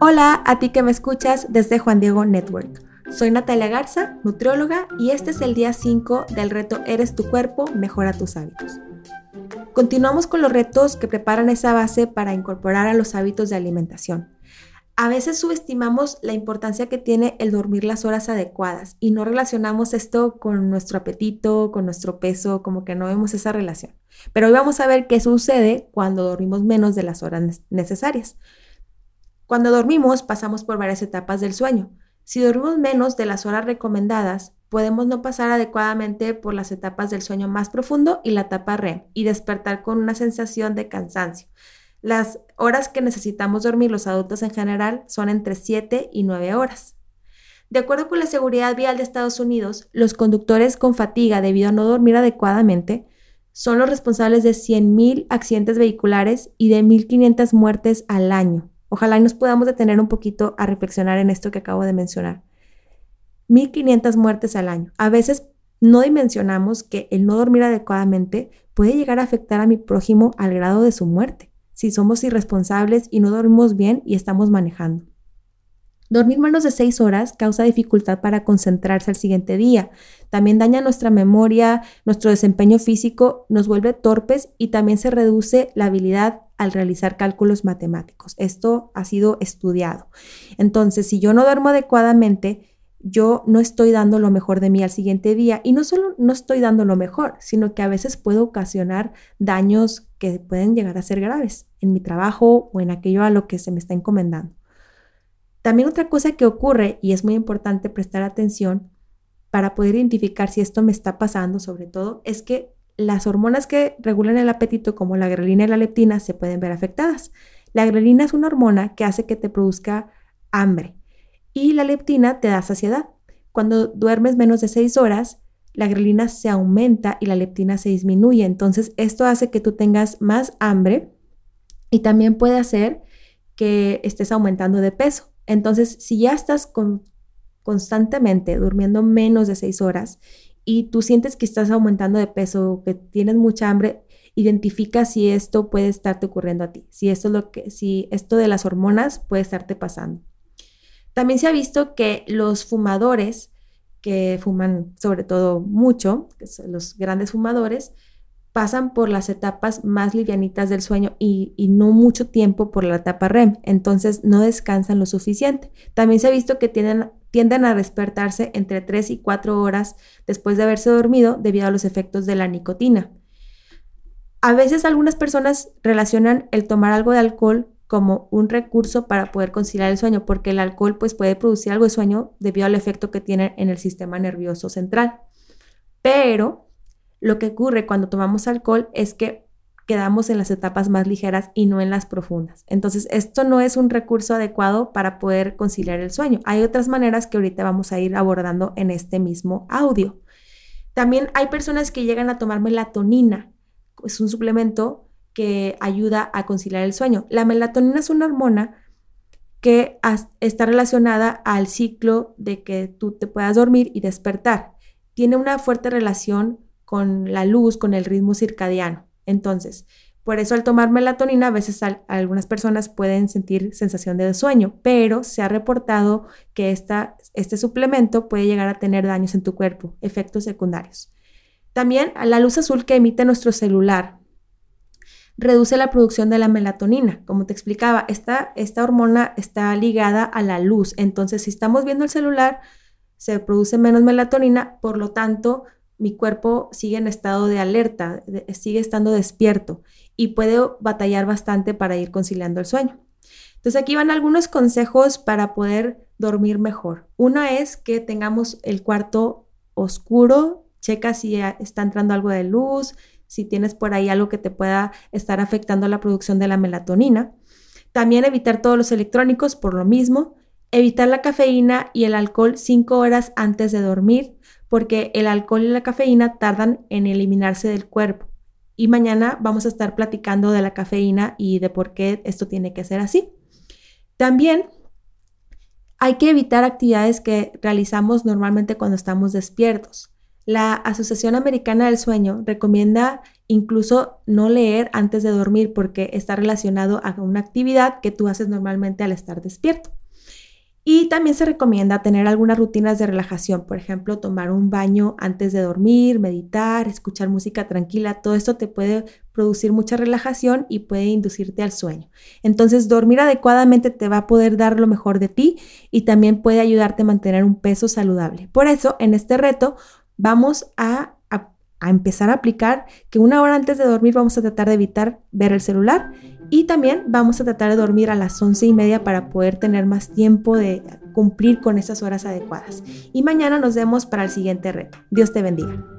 Hola a ti que me escuchas desde Juan Diego Network. Soy Natalia Garza, nutrióloga, y este es el día 5 del reto Eres tu cuerpo, mejora tus hábitos. Continuamos con los retos que preparan esa base para incorporar a los hábitos de alimentación. A veces subestimamos la importancia que tiene el dormir las horas adecuadas y no relacionamos esto con nuestro apetito, con nuestro peso, como que no vemos esa relación. Pero hoy vamos a ver qué sucede cuando dormimos menos de las horas necesarias. Cuando dormimos pasamos por varias etapas del sueño. Si dormimos menos de las horas recomendadas, podemos no pasar adecuadamente por las etapas del sueño más profundo y la etapa REM y despertar con una sensación de cansancio. Las horas que necesitamos dormir los adultos en general son entre 7 y 9 horas. De acuerdo con la Seguridad Vial de Estados Unidos, los conductores con fatiga debido a no dormir adecuadamente son los responsables de 100.000 accidentes vehiculares y de 1.500 muertes al año. Ojalá nos podamos detener un poquito a reflexionar en esto que acabo de mencionar. 1.500 muertes al año. A veces no dimensionamos que el no dormir adecuadamente puede llegar a afectar a mi prójimo al grado de su muerte si somos irresponsables y no dormimos bien y estamos manejando. Dormir menos de seis horas causa dificultad para concentrarse al siguiente día. También daña nuestra memoria, nuestro desempeño físico, nos vuelve torpes y también se reduce la habilidad al realizar cálculos matemáticos. Esto ha sido estudiado. Entonces, si yo no duermo adecuadamente, yo no estoy dando lo mejor de mí al siguiente día y no solo no estoy dando lo mejor, sino que a veces puedo ocasionar daños que pueden llegar a ser graves en mi trabajo o en aquello a lo que se me está encomendando. También otra cosa que ocurre y es muy importante prestar atención para poder identificar si esto me está pasando sobre todo es que las hormonas que regulan el apetito como la grelina y la leptina se pueden ver afectadas. La grelina es una hormona que hace que te produzca hambre y la leptina te da saciedad. Cuando duermes menos de 6 horas, la grelina se aumenta y la leptina se disminuye. Entonces, esto hace que tú tengas más hambre y también puede hacer que estés aumentando de peso. Entonces, si ya estás constantemente durmiendo menos de 6 horas y tú sientes que estás aumentando de peso, que tienes mucha hambre, identifica si esto puede estarte ocurriendo a ti, si esto es lo que si esto de las hormonas puede estarte pasando. También se ha visto que los fumadores, que fuman sobre todo mucho, los grandes fumadores, pasan por las etapas más livianitas del sueño y, no mucho tiempo por la etapa REM, entonces no descansan lo suficiente. También se ha visto que tienden, tienden a despertarse entre 3 y 4 horas después de haberse dormido debido a los efectos de la nicotina. A veces algunas personas relacionan el tomar algo de alcohol como un recurso para poder conciliar el sueño, porque el alcohol pues, puede producir algo de sueño debido al efecto que tiene en el sistema nervioso central. Pero lo que ocurre cuando tomamos alcohol es que quedamos en las etapas más ligeras y no en las profundas. Entonces, esto no es un recurso adecuado para poder conciliar el sueño. Hay otras maneras que ahorita vamos a ir abordando en este mismo audio. También hay personas que llegan a tomar melatonina. Es un suplemento que ayuda a conciliar el sueño. La melatonina es una hormona que está relacionada al ciclo de que tú te puedas dormir y despertar. Tiene una fuerte relación con la luz, con el ritmo circadiano. Entonces, por eso al tomar melatonina a veces algunas personas pueden sentir sensación de sueño, pero se ha reportado que esta, este suplemento puede llegar a tener daños en tu cuerpo, efectos secundarios. También la luz azul que emite nuestro celular reduce la producción de la melatonina. Como te explicaba, esta, esta hormona está ligada a la luz. Entonces, si estamos viendo el celular, se produce menos melatonina, por lo tanto, mi cuerpo sigue en estado de alerta, sigue estando despierto y puede batallar bastante para ir conciliando el sueño. Entonces aquí van algunos consejos para poder dormir mejor. Uno es que tengamos el cuarto oscuro, checa si está entrando algo de luz, si tienes por ahí algo que te pueda estar afectando la producción de la melatonina. También evitar todos los electrónicos por lo mismo. Evitar la cafeína y el alcohol cinco horas antes de dormir, porque el alcohol y la cafeína tardan en eliminarse del cuerpo. Y mañana vamos a estar platicando de la cafeína y de por qué esto tiene que ser así. También hay que evitar actividades que realizamos normalmente cuando estamos despiertos. La Asociación Americana del Sueño recomienda incluso no leer antes de dormir porque está relacionado a una actividad que tú haces normalmente al estar despierto. Y también se recomienda tener algunas rutinas de relajación, por ejemplo, tomar un baño antes de dormir, meditar, escuchar música tranquila, todo esto te puede producir mucha relajación y puede inducirte al sueño. Entonces, dormir adecuadamente te va a poder dar lo mejor de ti y también puede ayudarte a mantener un peso saludable. Por eso, en este reto vamos a empezar a aplicar que una hora antes de dormir vamos a tratar de evitar ver el celular y también vamos a tratar de dormir a las once y media para poder tener más tiempo de cumplir con esas horas adecuadas. Y mañana nos vemos para el siguiente reto. Dios te bendiga.